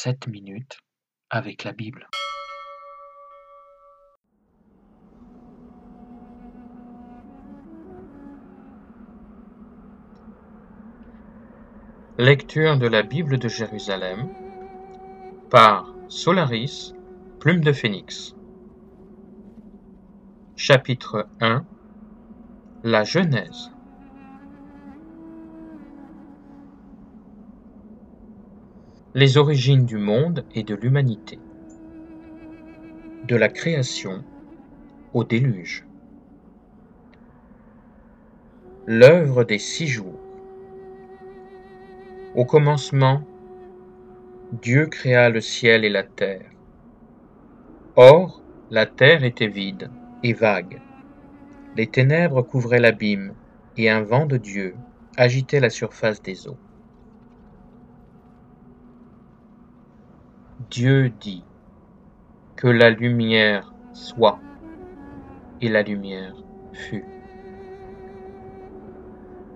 7 minutes avec la Bible. Lecture de la Bible de Jérusalem par Solaris, Plume de Phénix. Chapitre 1 La Genèse Les origines du monde et de l'humanité. De la création au déluge. L'œuvre des six jours. Au commencement, Dieu créa le ciel et la terre. Or, la terre était vide et vague. Les ténèbres couvraient l'abîme, et un vent de Dieu agitait la surface des eaux. Dieu dit que la lumière soit, et la lumière fut.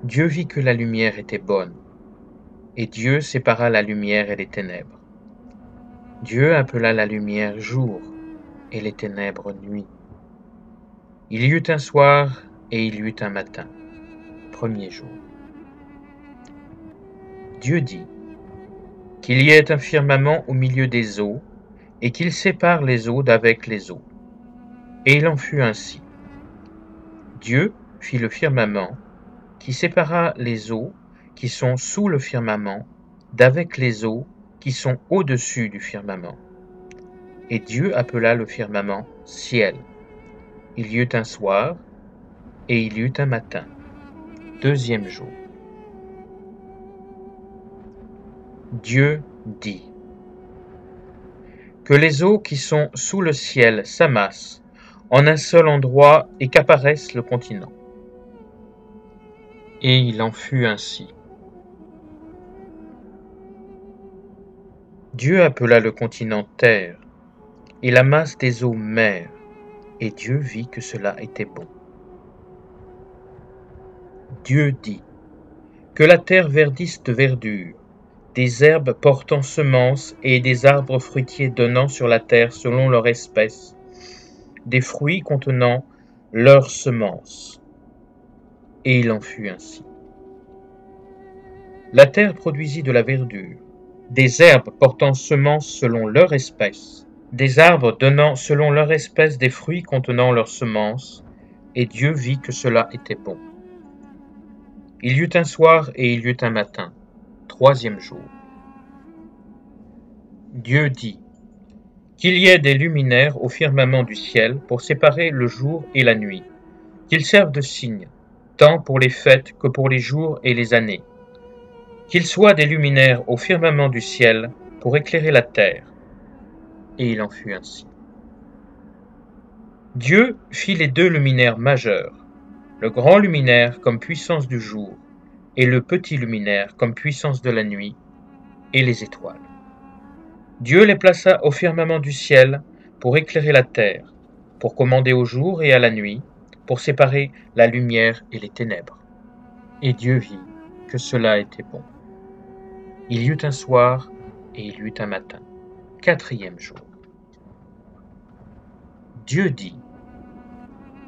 Dieu vit que la lumière était bonne, et Dieu sépara la lumière et les ténèbres. Dieu appela la lumière jour, et les ténèbres nuit. Il y eut un soir, et il y eut un matin, premier jour. Dieu dit, qu'il y ait un firmament au milieu des eaux, et qu'il sépare les eaux d'avec les eaux. Et il en fut ainsi. Dieu fit le firmament, qui sépara les eaux qui sont sous le firmament d'avec les eaux qui sont au-dessus du firmament. Et Dieu appela le firmament ciel. Il y eut un soir, et il y eut un matin, deuxième jour. Dieu dit Que les eaux qui sont sous le ciel s'amassent en un seul endroit et qu'apparaisse le continent. Et il en fut ainsi. Dieu appela le continent terre et la masse des eaux mer, et Dieu vit que cela était bon. Dieu dit que la terre verdisse de verdure, des herbes portant semences et des arbres fruitiers donnant sur la terre selon leur espèce, des fruits contenant leurs semences. Et il en fut ainsi. La terre produisit de la verdure, des herbes portant semences selon leur espèce, des arbres donnant selon leur espèce des fruits contenant leurs semences, et Dieu vit que cela était bon. Il y eut un soir et il y eut un matin, troisième jour. Dieu dit qu'il y ait des luminaires au firmament du ciel pour séparer le jour et la nuit, qu'ils servent de signe, tant pour les fêtes que pour les jours et les années, qu'ils soient des luminaires au firmament du ciel pour éclairer la terre. Et il en fut ainsi. Dieu fit les deux luminaires majeurs, le grand luminaire comme puissance du jour, et le petit luminaire comme puissance de la nuit, et les étoiles. Dieu les plaça au firmament du ciel pour éclairer la terre, pour commander au jour et à la nuit, pour séparer la lumière et les ténèbres. Et Dieu vit que cela était bon. Il y eut un soir et il y eut un matin, quatrième jour. Dieu dit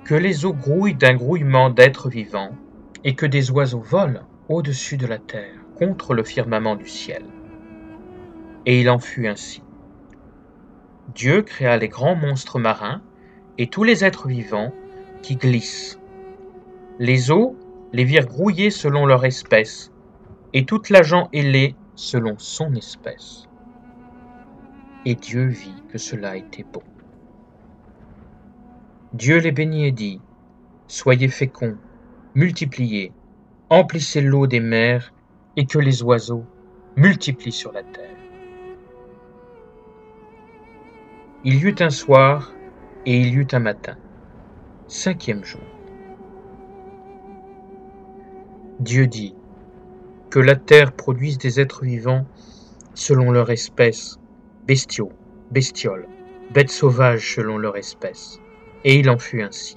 que les eaux grouillent d'un grouillement d'êtres vivants et que des oiseaux volent au-dessus de la terre, contre le firmament du ciel. Et il en fut ainsi. Dieu créa les grands monstres marins et tous les êtres vivants qui glissent. Les eaux les virent grouiller selon leur espèce, et toute la ailée selon son espèce. Et Dieu vit que cela était bon. Dieu les bénit et dit, Soyez féconds, multipliez, emplissez l'eau des mers, et que les oiseaux multiplient sur la terre. Il y eut un soir, et il y eut un matin, cinquième jour. Dieu dit, que la terre produise des êtres vivants selon leur espèce, bestiaux, bestioles, bêtes sauvages selon leur espèce. Et il en fut ainsi.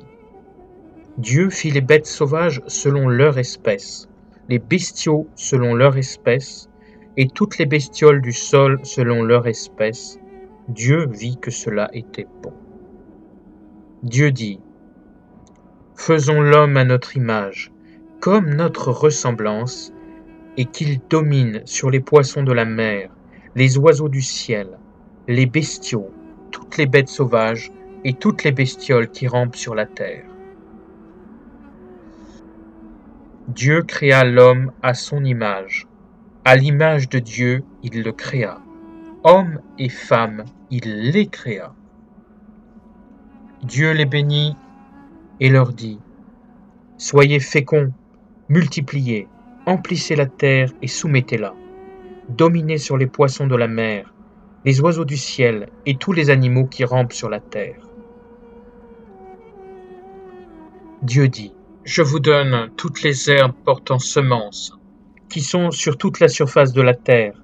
Dieu fit les bêtes sauvages selon leur espèce, les bestiaux selon leur espèce, et toutes les bestioles du sol selon leur espèce, Dieu vit que cela était bon. Dieu dit, Faisons l'homme à notre image, comme notre ressemblance, et qu'il domine sur les poissons de la mer, les oiseaux du ciel, les bestiaux, toutes les bêtes sauvages et toutes les bestioles qui rampent sur la terre. Dieu créa l'homme à son image. À l'image de Dieu, il le créa. Homme et femme, il les créa. Dieu les bénit et leur dit, Soyez féconds, multipliez, emplissez la terre et soumettez-la. Dominez sur les poissons de la mer, les oiseaux du ciel et tous les animaux qui rampent sur la terre. Dieu dit, Je vous donne toutes les herbes portant semences, qui sont sur toute la surface de la terre,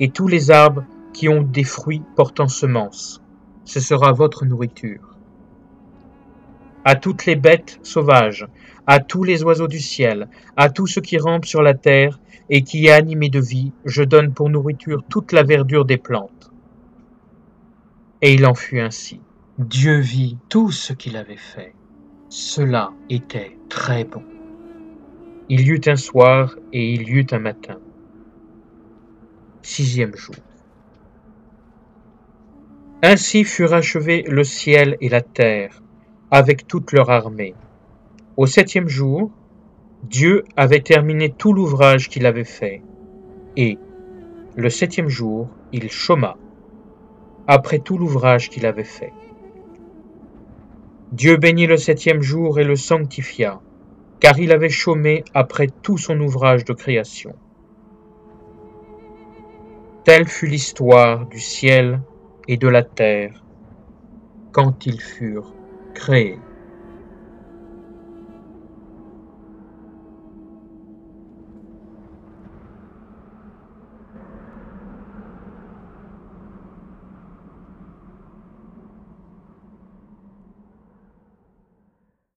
et tous les arbres qui ont des fruits portant semences. Ce sera votre nourriture. À toutes les bêtes sauvages, à tous les oiseaux du ciel, à tout ce qui rampe sur la terre et qui est animé de vie, je donne pour nourriture toute la verdure des plantes. Et il en fut ainsi. Dieu vit tout ce qu'il avait fait. Cela était très bon. Il y eut un soir et il y eut un matin. Sixième jour. Ainsi furent achevés le ciel et la terre, avec toute leur armée. Au septième jour, Dieu avait terminé tout l'ouvrage qu'il avait fait, et, le septième jour, il chôma après tout l'ouvrage qu'il avait fait. Dieu bénit le septième jour et le sanctifia, car il avait chômé après tout son ouvrage de création. Telle fut l'histoire du ciel et de la terre quand ils furent créés.